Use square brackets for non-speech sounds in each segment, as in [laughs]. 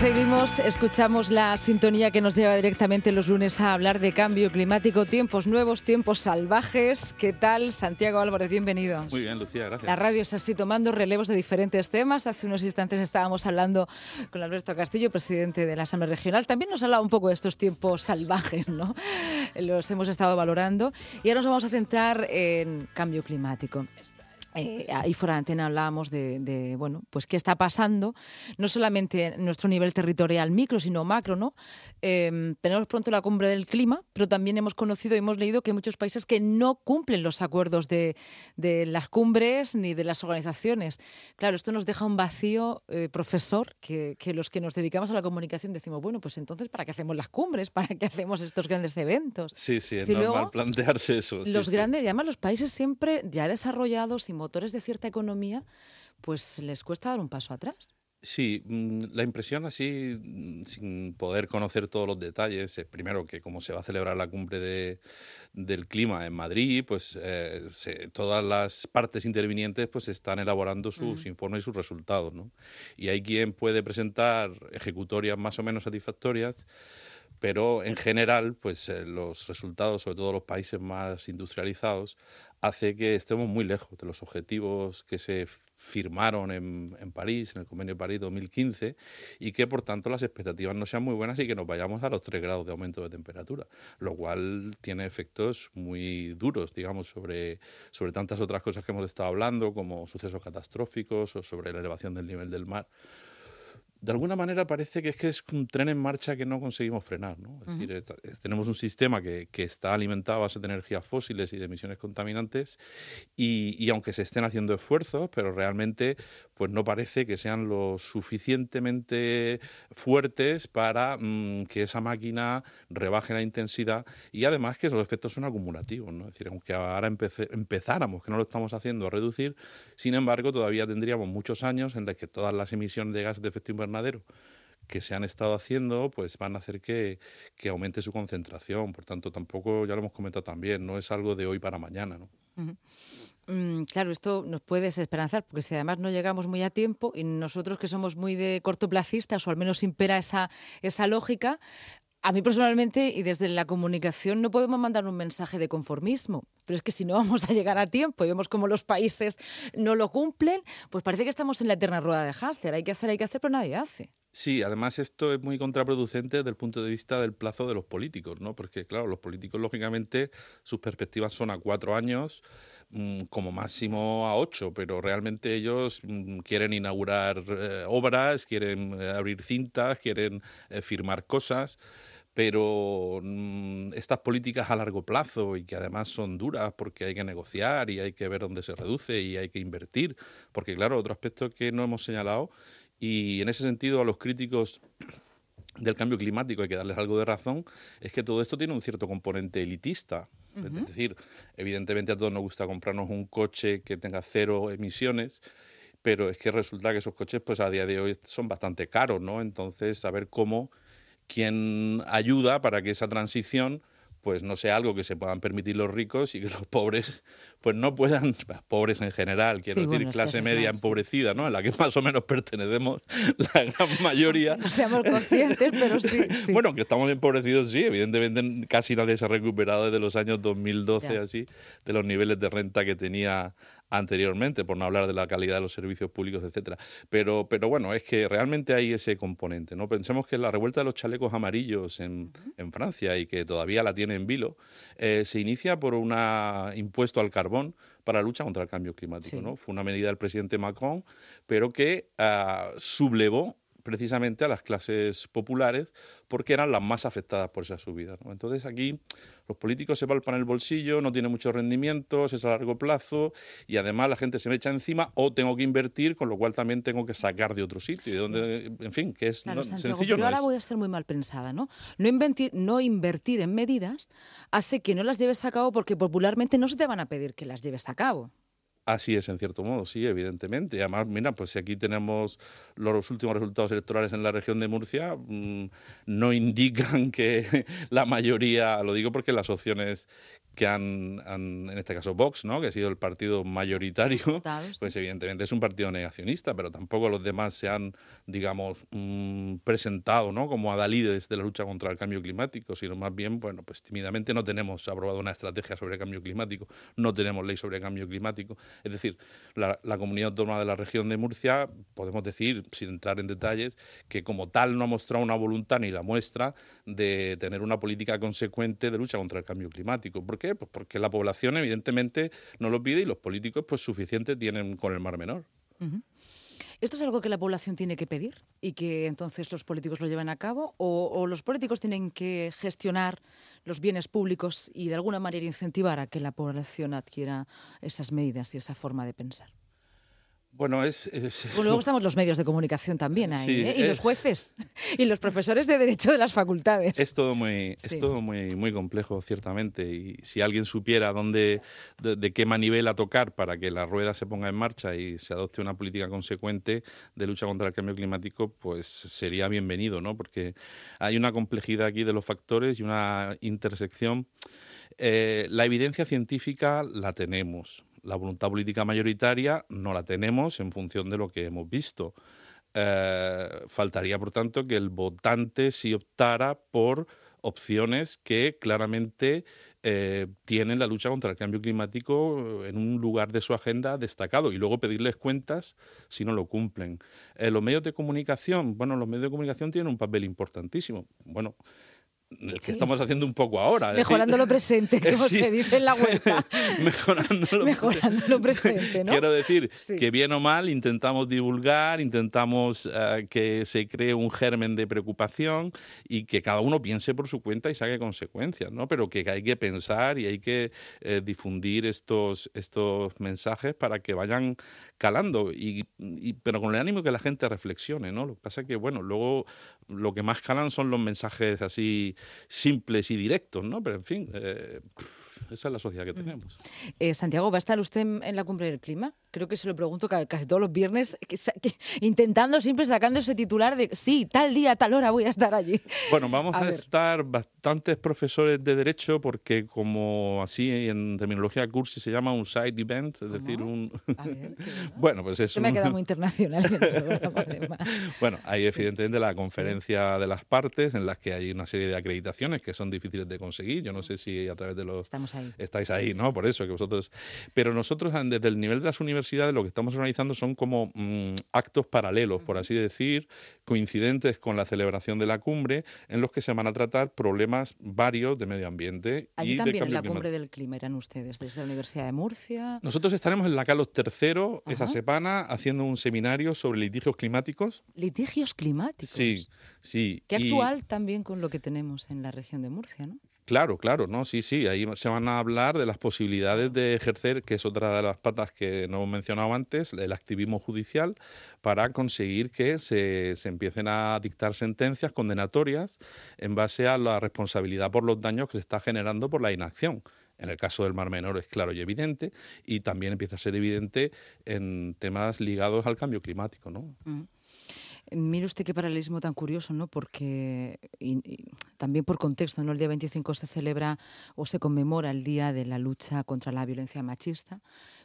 seguimos, escuchamos la sintonía que nos lleva directamente los lunes a hablar de cambio climático, tiempos nuevos, tiempos salvajes. ¿Qué tal? Santiago Álvarez, bienvenido. Muy bien, Lucía, gracias. La radio está así tomando relevos de diferentes temas. Hace unos instantes estábamos hablando con Alberto Castillo, presidente de la Asamblea Regional. También nos ha hablado un poco de estos tiempos salvajes, ¿no? [laughs] Los hemos estado valorando. Y ahora nos vamos a centrar en cambio climático. Eh, ahí fuera de antena hablábamos de, bueno, pues qué está pasando, no solamente en nuestro nivel territorial micro, sino macro, ¿no? Em, tenemos pronto la cumbre del clima, pero también hemos conocido y hemos leído que hay muchos países que no cumplen los acuerdos de, las cumbres ni de las organizaciones. Claro, esto nos deja un vacío, eh, profesor, que, los que nos dedicamos a la comunicación decimos, bueno, pues entonces, ¿para qué hacemos las cumbres? ¿Para qué hacemos estos grandes eventos? Sí, sí, es normal plantearse eso. Los grandes, y además los países siempre ya desarrollados y motores de cierta economía, pues les cuesta dar un paso atrás. Sí, mm, la impresión así, mm, sin poder conocer todos los detalles, es primero que como se va a celebrar la cumbre de, del clima en Madrid, pues eh, todas las partes intervinientes pues están elaborando sus informes y sus resultados, ¿no? Y hay quien puede presentar ejecutorias más o menos satisfactorias, pero en general, pues eh, los resultados, sobre todo los países más industrializados, hace que estemos muy lejos de los objetivos que se firmaron en, París, en el Convenio de París 2015, y que por tanto las expectativas no sean muy buenas y que nos vayamos a los 3 grados de aumento de temperatura, lo cual tiene efectos muy duros, digamos, sobre, sobre tantas otras cosas que hemos estado hablando, como sucesos catastróficos o sobre la elevación del nivel del mar de alguna manera parece que es que es un tren en marcha que no conseguimos frenar. ¿no? Es decir, tenemos un sistema que, que, está alimentado a base de energías fósiles y de emisiones contaminantes y, y, aunque se estén haciendo esfuerzos, pero realmente pues no parece que sean lo suficientemente fuertes para mm, que esa máquina rebaje la intensidad y además que los efectos son acumulativos. ¿no? Es decir, aunque ahora empezáramos, que no lo estamos haciendo, a reducir, sin embargo todavía tendríamos muchos años en los que todas las emisiones de gases de efecto invernadero que se han estado haciendo, pues van a hacer que, aumente su concentración. Por tanto, tampoco, ya lo hemos comentado también, no es algo de hoy para mañana. ¿no? Mm, claro, esto nos puede desesperanzar, porque si además no llegamos muy a tiempo y nosotros que somos muy de cortoplacistas, o al menos impera esa, esa lógica, a mí personalmente y desde la comunicación no podemos mandar un mensaje de conformismo, pero es que si no vamos a llegar a tiempo y vemos cómo los países no lo cumplen, pues parece que estamos en la eterna rueda de háster. Hay que hacer, hay que hacer, pero nadie hace. Sí, además esto es muy contraproducente desde el punto de vista del plazo de los políticos, ¿no? Porque claro, los políticos lógicamente sus perspectivas son a cuatro años, mm, como máximo a ocho, pero realmente ellos mm, quieren inaugurar eh, obras, quieren eh, abrir cintas, quieren eh, firmar cosas pero mm, estas políticas a largo plazo y que además son duras porque hay que negociar y hay que ver dónde se reduce y hay que invertir, porque claro, otro aspecto que no hemos señalado y en ese sentido a los críticos del cambio climático hay que darles algo de razón, es que todo esto tiene un cierto componente elitista. Es decir, evidentemente a todos nos gusta comprarnos un coche que tenga cero emisiones, pero es que resulta que esos coches pues a día de hoy son bastante caros, ¿no? Entonces, saber cómo quien ayuda para que esa transición pues no sea algo que se puedan permitir los ricos y que los pobres pues no puedan, [laughs] pobres en general, quiero decir clase media empobrecida, ¿no? En la que más o menos [laughs] pertenecemos la gran mayoría. No seamos conscientes, pero [laughs] sí, Bueno, que estamos empobrecidos, sí, evidentemente casi nadie se ha recuperado desde los años 2012 así, de los niveles de renta que tenía anteriormente, por no hablar de la calidad de los servicios públicos, etcétera. Pero, pero bueno, es que realmente hay ese componente. ¿no? Pensemos que la revuelta de los chalecos amarillos en, en Francia y que todavía la tiene en vilo, eh, se inicia por un impuesto al carbón para la lucha contra el cambio climático. ¿no? Fue una medida del presidente Macron, pero que uh, sublevó precisamente a las clases populares porque eran las más afectadas por esa subida. Entonces aquí los políticos se palpan el bolsillo, no tiene muchos rendimientos, es a largo plazo y además la gente se me echa encima o tengo que invertir, con lo cual también tengo que sacar de otro sitio, de donde, en fin, que es sencillo. Pero ahora voy a ser muy mal pensada, ¿no? No, invertir, no invertir en medidas hace que no las lleves a cabo porque popularmente no se te van a pedir que las lleves a cabo. Así es, en cierto modo, sí, evidentemente. Además, mira, pues si aquí tenemos los últimos resultados electorales en la región de Murcia, mm, no indican que [laughs] la mayoría, lo digo porque las opciones que han, en este caso Vox, ¿no? que ha sido el partido mayoritario, pues evidentemente es un partido negacionista, pero tampoco los demás se han, digamos, mm, presentado ¿no? como adalides de la lucha contra el cambio climático, sino más bien, bueno, pues tímidamente no tenemos aprobado una estrategia sobre cambio climático, no tenemos ley sobre cambio climático. Es decir, la, la comunidad autónoma de la región de Murcia, podemos decir, sin entrar en detalles, que como tal no ha mostrado una voluntad ni la muestra de tener una política consecuente de lucha contra el cambio climático. ¿Por qué? Pues porque la población evidentemente no lo pide y los políticos pues suficiente tienen con el mar menor. ¿Esto es algo que la población tiene que pedir y que entonces los políticos lo lleven a cabo? ¿O, los políticos tienen que gestionar los bienes públicos y de alguna manera incentivar a que la población adquiera esas medidas y esa forma de pensar? Bueno, es, luego estamos los medios de comunicación también ahí, ¿eh? y los jueces, y los profesores de Derecho de las facultades. Es todo muy, es todo muy, muy complejo, ciertamente, y si alguien supiera dónde, de, qué manivela tocar para que la rueda se ponga en marcha y se adopte una política consecuente de lucha contra el cambio climático, pues sería bienvenido, ¿no? Porque hay una complejidad aquí de los factores y una intersección. Eh, la evidencia científica la tenemos, la voluntad política mayoritaria no la tenemos en función de lo que hemos visto. Eh, faltaría, por tanto, que el votante sí optara por opciones que claramente eh, tienen la lucha contra el cambio climático en un lugar de su agenda destacado y luego pedirles cuentas si no lo cumplen. Eh, los medios de comunicación, bueno, los medios de comunicación tienen un papel importantísimo. Bueno, el que estamos haciendo un poco ahora. Mejorando lo presente, [laughs] como se dice en la web. [laughs] Mejorando lo presente. ¿no? Quiero decir que bien o mal intentamos divulgar, intentamos eh, que se cree un germen de preocupación y que cada uno piense por su cuenta y saque consecuencias, ¿no? Pero que hay que pensar y hay que eh, difundir estos, estos mensajes para que vayan calando, y, pero con el ánimo que la gente reflexione, ¿no? Lo que pasa es que, bueno, luego lo que más calan son los mensajes así simples y directos, ¿no? Pero en fin, eh, esa es la sociedad que mm. tenemos. Eh, Santiago, ¿va a estar usted en la cumbre del clima? Creo que se lo pregunto casi todos los viernes, intentando siempre sacando ese titular de sí, tal día, tal hora voy a estar allí. Bueno, vamos a, estar bastantes profesores de Derecho porque como así en terminología cursi se llama un side event, es decir, un... [laughs] bueno, pues es Se me ha quedado muy internacional [laughs] Bueno, hay evidentemente la conferencia de las partes en las que hay una serie de acreditaciones que son difíciles de conseguir. Yo no sé si a través de los... Estamos ahí. Estáis ahí, ¿no? Por eso que vosotros... Pero nosotros desde el nivel de las universidades lo que estamos organizando son como mm, actos paralelos, por así decir, coincidentes con la celebración de la cumbre, en los que se van a tratar problemas varios de medio ambiente. Allí y también en la cumbre del clima eran ustedes, desde la Universidad de Murcia. Nosotros estaremos en la Carlos III esa semana haciendo un seminario sobre litigios climáticos. Litigios climáticos. Sí, sí. Qué actual también con lo que tenemos en la región de Murcia, ¿no? Claro, claro, no, sí, sí, ahí se van a hablar de las posibilidades de ejercer, que es otra de las patas que no hemos mencionado antes, el activismo judicial, para conseguir que se, se empiecen a dictar sentencias condenatorias en base a la responsabilidad por los daños que se está generando por la inacción. En el caso del Mar Menor es claro y evidente, y también empieza a ser evidente en temas ligados al cambio climático, ¿no? Mm. Mire usted qué paralelismo tan curioso, ¿no? Porque también por contexto, ¿no? El día 25 se celebra o se conmemora el Día de la lucha contra la violencia machista,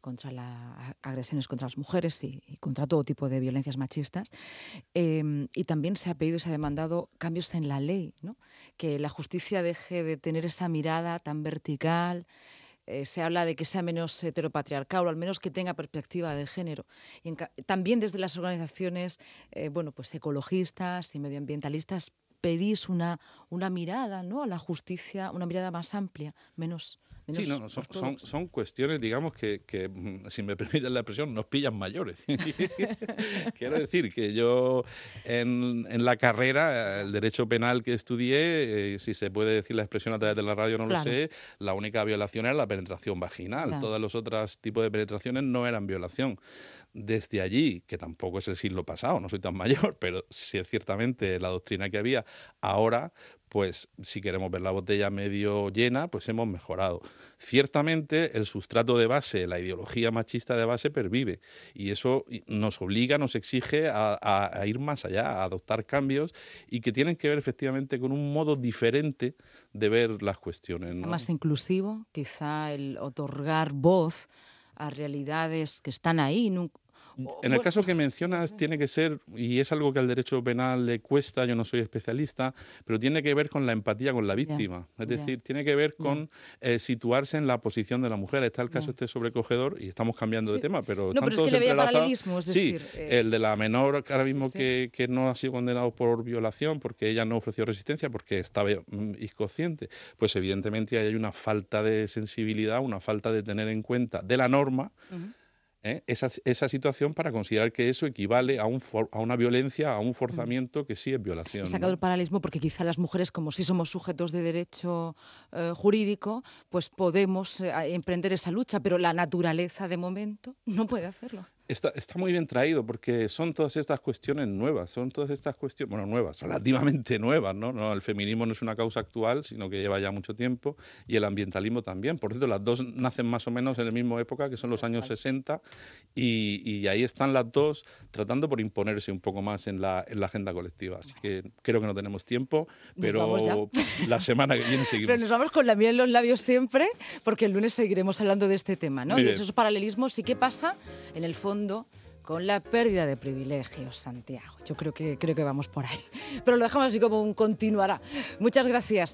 contra las agresiones contra las mujeres y, contra todo tipo de violencias machistas. Em, y también se ha pedido y se ha demandado cambios en la ley, ¿no? Que la justicia deje de tener esa mirada tan vertical, eh, se habla de que sea menos heteropatriarcal o al menos que tenga perspectiva de género. Y también desde las organizaciones eh, bueno, pues ecologistas y medioambientalistas pedís una, una mirada ¿no? a la justicia, una mirada más amplia, menos sí, no, son, son, cuestiones, digamos, que, que, mm, si me [laughs] permiten la expresión, nos pillan mayores. [laughs] Quiero decir que yo en, en, la carrera, el derecho penal que estudié, eh, si se puede decir la expresión a través de la radio, no lo sé, la única violación era la penetración vaginal. Todos los otros tipos de penetraciones no eran violación desde allí, que tampoco es el siglo pasado, no soy tan [laughs] mayor, pero sí es ciertamente la doctrina que había, ahora pues si queremos ver la botella medio llena, pues hemos mejorado. Ciertamente el sustrato de base, la ideología machista de base pervive y eso nos obliga, nos exige a, ir más allá, a adoptar cambios y que tienen que ver efectivamente con un modo diferente de ver las cuestiones. Más inclusivo, quizá el otorgar voz a realidades que están ahí, en el caso que mencionas, tiene que ser, y es algo que al derecho penal le cuesta, yo no soy especialista, pero tiene que ver con la empatía con la víctima. es decir, tiene que ver con eh, situarse en la posición de la mujer. Está el caso este sobrecogedor, y estamos cambiando de tema, pero. No, pero es que le veía paralelismo, es decir. Sí, eh, el de la menor, ahora mismo que, que, no ha sido condenado por violación, porque ella no ofreció resistencia, porque estaba mm, inconsciente, pues evidentemente hay una falta de sensibilidad, una falta de tener en cuenta de la norma. ¿Eh? esa, esa, situación para considerar que eso equivale a, un a una violencia, a un forzamiento que sí es violación. He sacado el paralelismo porque quizá las mujeres, como si somos sujetos de derecho eh, jurídico, pues podemos eh, emprender esa lucha, pero la naturaleza de momento no puede hacerlo. Está, está, muy bien traído porque son todas estas cuestiones nuevas, son todas estas cuestiones, bueno, nuevas, relativamente nuevas, ¿no? ¿no? El feminismo no es una causa actual, sino que lleva ya mucho tiempo, y el ambientalismo también. Por cierto, las dos nacen más o menos en la misma época, que son los años 60, y, y ahí están las dos tratando por imponerse un poco más en la, en la agenda colectiva. Así que creo que no tenemos tiempo, pero la semana que viene [laughs] seguimos. Pero nos vamos con la miel en los labios siempre, porque el lunes seguiremos hablando de este tema, ¿no? y esos paralelismos, ¿y qué pasa en el con la pérdida de privilegios, Santiago. Yo creo que, creo que vamos por ahí. [laughs] Pero lo dejamos así como un continuará. Muchas gracias.